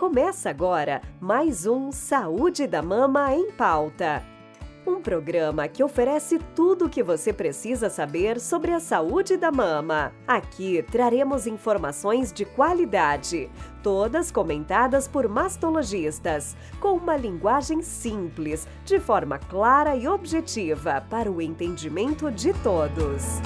Começa agora mais um Saúde da Mama em Pauta. Um programa que oferece tudo o que você precisa saber sobre a saúde da mama. Aqui traremos informações de qualidade, todas comentadas por mastologistas, com uma linguagem simples, de forma clara e objetiva para o entendimento de todos.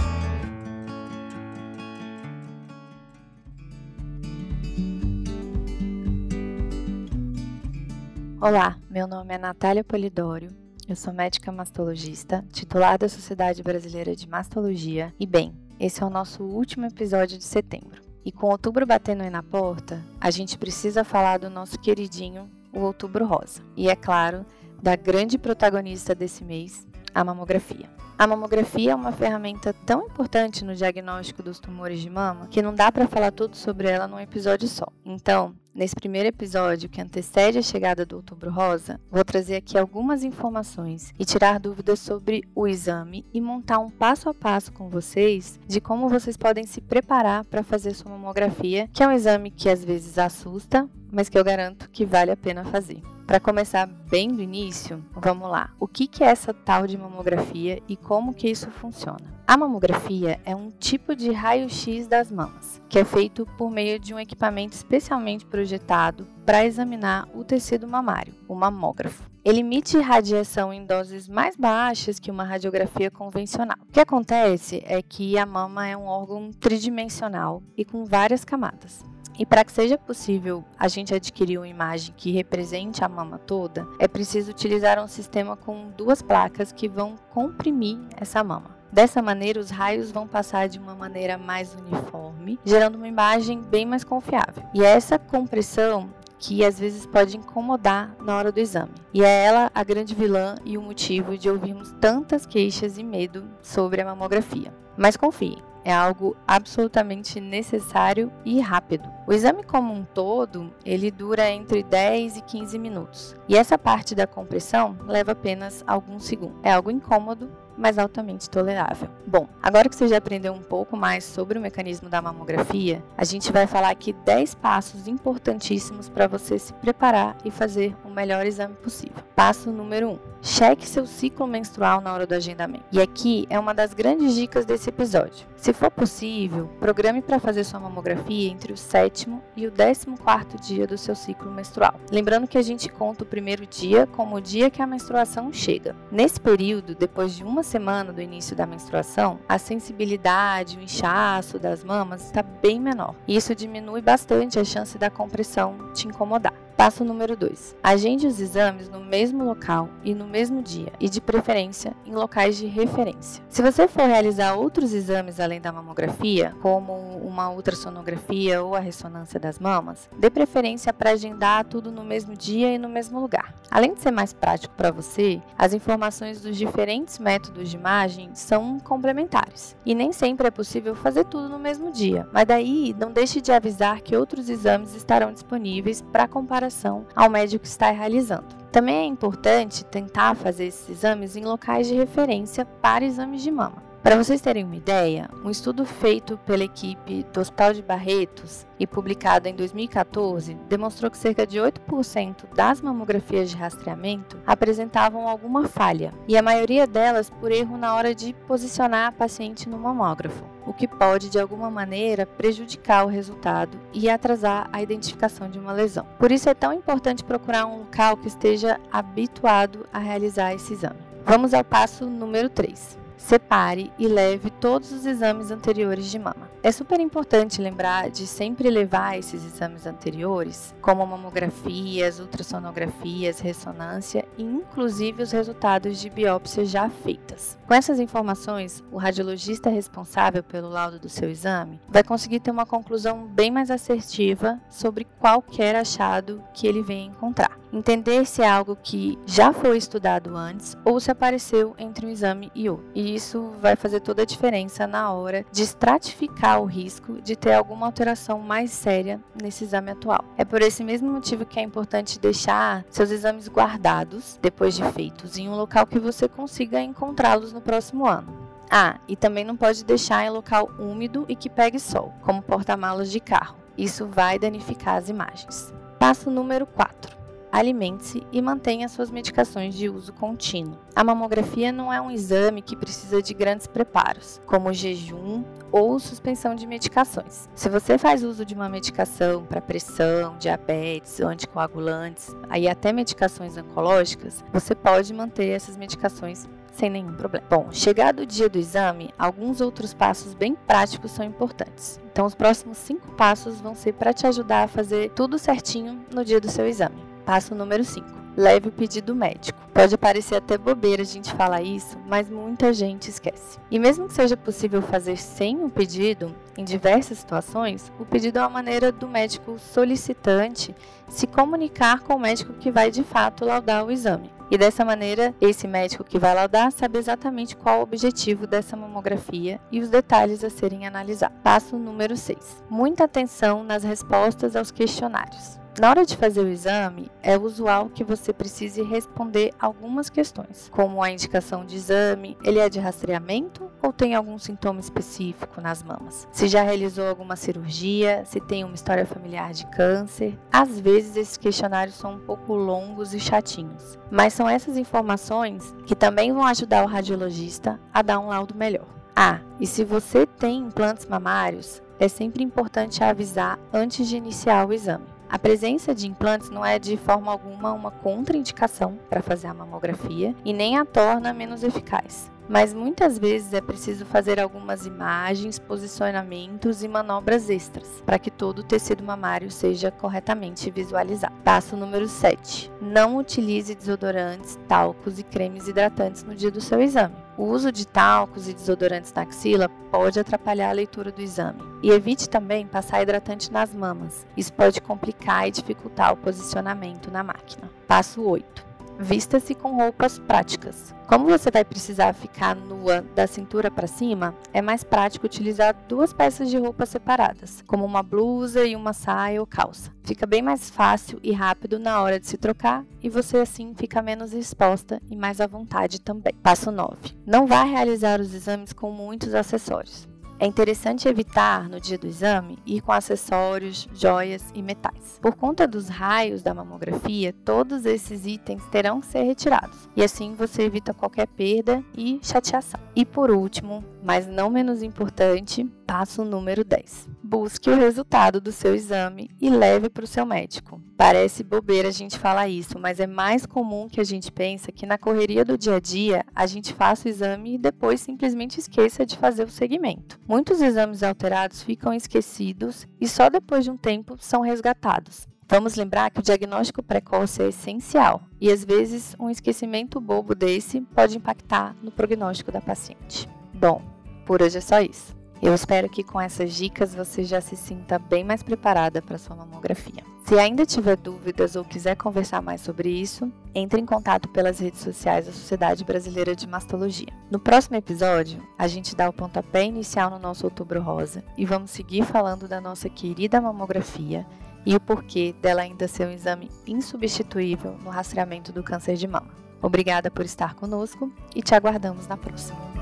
Olá, meu nome é Natália Polidório, eu sou médica mastologista, titular da Sociedade Brasileira de Mastologia, e bem, esse é o nosso último episódio de setembro. E com outubro batendo aí na porta, a gente precisa falar do nosso queridinho, o Outubro Rosa. E é claro, da grande protagonista desse mês, a mamografia. A mamografia é uma ferramenta tão importante no diagnóstico dos tumores de mama que não dá para falar tudo sobre ela num episódio só. Então, Nesse primeiro episódio, que antecede a chegada do Outubro Rosa, vou trazer aqui algumas informações e tirar dúvidas sobre o exame e montar um passo a passo com vocês de como vocês podem se preparar para fazer sua mamografia, que é um exame que às vezes assusta, mas que eu garanto que vale a pena fazer. Para começar bem do início, vamos lá. O que é essa tal de mamografia e como que isso funciona? A mamografia é um tipo de raio-x das mamas, que é feito por meio de um equipamento especialmente projetado para examinar o tecido mamário, o mamógrafo. Ele emite radiação em doses mais baixas que uma radiografia convencional. O que acontece é que a mama é um órgão tridimensional e com várias camadas. E para que seja possível a gente adquirir uma imagem que represente a mama toda, é preciso utilizar um sistema com duas placas que vão comprimir essa mama. Dessa maneira, os raios vão passar de uma maneira mais uniforme, gerando uma imagem bem mais confiável. E essa compressão que às vezes pode incomodar na hora do exame. E é ela a grande vilã e o motivo de ouvirmos tantas queixas e medo sobre a mamografia. Mas confiem, é algo absolutamente necessário e rápido. O exame como um todo, ele dura entre 10 e 15 minutos. E essa parte da compressão leva apenas alguns segundos. É algo incômodo, mas altamente tolerável. Bom, agora que você já aprendeu um pouco mais sobre o mecanismo da mamografia, a gente vai falar aqui 10 passos importantíssimos para você se preparar e fazer o melhor exame possível. Passo número 1. Cheque seu ciclo menstrual na hora do agendamento. E aqui é uma das grandes dicas desse episódio. Se for possível, programe para fazer sua mamografia entre o sétimo e o décimo quarto dia do seu ciclo menstrual. Lembrando que a gente conta o primeiro dia como o dia que a menstruação chega. Nesse período, depois de uma semana do início da menstruação, a sensibilidade, o inchaço das mamas está bem menor. Isso diminui bastante a chance da compressão te incomodar. Passo número 2. Agende os exames no mesmo local e no mesmo dia, e de preferência em locais de referência. Se você for realizar outros exames além da mamografia, como uma ultrassonografia ou a ressonância das mamas, dê preferência para agendar tudo no mesmo dia e no mesmo lugar. Além de ser mais prático para você, as informações dos diferentes métodos de imagem são complementares, e nem sempre é possível fazer tudo no mesmo dia, mas daí não deixe de avisar que outros exames estarão disponíveis para comparar comparação ao médico que está realizando. Também é importante tentar fazer esses exames em locais de referência para exames de mama. Para vocês terem uma ideia, um estudo feito pela equipe do Hospital de Barretos e publicado em 2014 demonstrou que cerca de 8% das mamografias de rastreamento apresentavam alguma falha, e a maioria delas por erro na hora de posicionar a paciente no mamógrafo, o que pode de alguma maneira prejudicar o resultado e atrasar a identificação de uma lesão. Por isso é tão importante procurar um local que esteja habituado a realizar esse exame. Vamos ao passo número 3 separe e leve todos os exames anteriores de mama. É super importante lembrar de sempre levar esses exames anteriores, como mamografias, ultrassonografias, ressonância e inclusive os resultados de biópsias já feitas. Com essas informações, o radiologista responsável pelo laudo do seu exame vai conseguir ter uma conclusão bem mais assertiva sobre qualquer achado que ele venha encontrar. Entender se é algo que já foi estudado antes ou se apareceu entre um exame e outro. E isso vai fazer toda a diferença na hora de estratificar o risco de ter alguma alteração mais séria nesse exame atual. É por esse mesmo motivo que é importante deixar seus exames guardados depois de feitos em um local que você consiga encontrá-los no próximo ano. Ah, e também não pode deixar em local úmido e que pegue sol, como porta-malas de carro. Isso vai danificar as imagens. Passo número 4 alimente-se e mantenha suas medicações de uso contínuo. A mamografia não é um exame que precisa de grandes preparos, como jejum ou suspensão de medicações. Se você faz uso de uma medicação para pressão, diabetes, anticoagulantes, aí até medicações oncológicas, você pode manter essas medicações sem nenhum problema. Bom, chegado o dia do exame, alguns outros passos bem práticos são importantes. Então, os próximos cinco passos vão ser para te ajudar a fazer tudo certinho no dia do seu exame. Passo número 5. Leve o pedido médico. Pode parecer até bobeira a gente falar isso, mas muita gente esquece. E mesmo que seja possível fazer sem o um pedido, em diversas situações, o pedido é uma maneira do médico solicitante se comunicar com o médico que vai de fato laudar o exame. E dessa maneira, esse médico que vai laudar sabe exatamente qual o objetivo dessa mamografia e os detalhes a serem analisados. Passo número 6. Muita atenção nas respostas aos questionários. Na hora de fazer o exame, é usual que você precise responder algumas questões, como a indicação de exame, ele é de rastreamento ou tem algum sintoma específico nas mamas? Se já realizou alguma cirurgia, se tem uma história familiar de câncer. Às vezes esses questionários são um pouco longos e chatinhos, mas são essas informações que também vão ajudar o radiologista a dar um laudo melhor. Ah, e se você tem implantes mamários, é sempre importante avisar antes de iniciar o exame. A presença de implantes não é de forma alguma uma contraindicação para fazer a mamografia e nem a torna menos eficaz. Mas muitas vezes é preciso fazer algumas imagens, posicionamentos e manobras extras para que todo o tecido mamário seja corretamente visualizado. Passo número 7. Não utilize desodorantes, talcos e cremes hidratantes no dia do seu exame. O uso de talcos e desodorantes na axila pode atrapalhar a leitura do exame. E evite também passar hidratante nas mamas. Isso pode complicar e dificultar o posicionamento na máquina. Passo 8. Vista-se com roupas práticas. Como você vai precisar ficar nua da cintura para cima, é mais prático utilizar duas peças de roupa separadas, como uma blusa e uma saia ou calça. Fica bem mais fácil e rápido na hora de se trocar e você assim fica menos exposta e mais à vontade também. Passo 9. Não vá realizar os exames com muitos acessórios. É interessante evitar, no dia do exame, ir com acessórios, joias e metais. Por conta dos raios da mamografia, todos esses itens terão que ser retirados, e assim você evita qualquer perda e chateação. E por último, mas não menos importante, passo número 10. Busque o resultado do seu exame e leve para o seu médico. Parece bobeira a gente falar isso, mas é mais comum que a gente pense que na correria do dia a dia a gente faça o exame e depois simplesmente esqueça de fazer o segmento. Muitos exames alterados ficam esquecidos e só depois de um tempo são resgatados. Vamos lembrar que o diagnóstico precoce é essencial e às vezes um esquecimento bobo desse pode impactar no prognóstico da paciente. Bom, por hoje é só isso. Eu espero que com essas dicas você já se sinta bem mais preparada para sua mamografia. Se ainda tiver dúvidas ou quiser conversar mais sobre isso, entre em contato pelas redes sociais da Sociedade Brasileira de Mastologia. No próximo episódio, a gente dá o pontapé inicial no nosso Outubro Rosa e vamos seguir falando da nossa querida mamografia e o porquê dela ainda ser um exame insubstituível no rastreamento do câncer de mama. Obrigada por estar conosco e te aguardamos na próxima.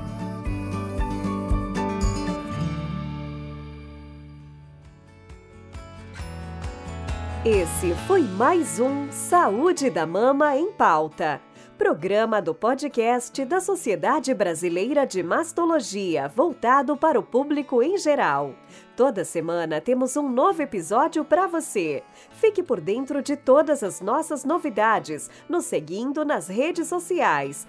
Esse foi mais um Saúde da Mama em Pauta. Programa do podcast da Sociedade Brasileira de Mastologia, voltado para o público em geral. Toda semana temos um novo episódio para você. Fique por dentro de todas as nossas novidades, nos seguindo nas redes sociais,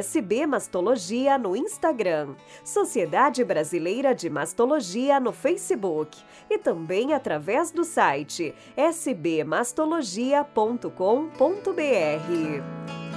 SBMastologia no Instagram, Sociedade Brasileira de Mastologia no Facebook e também através do site sbmastologia.com.br.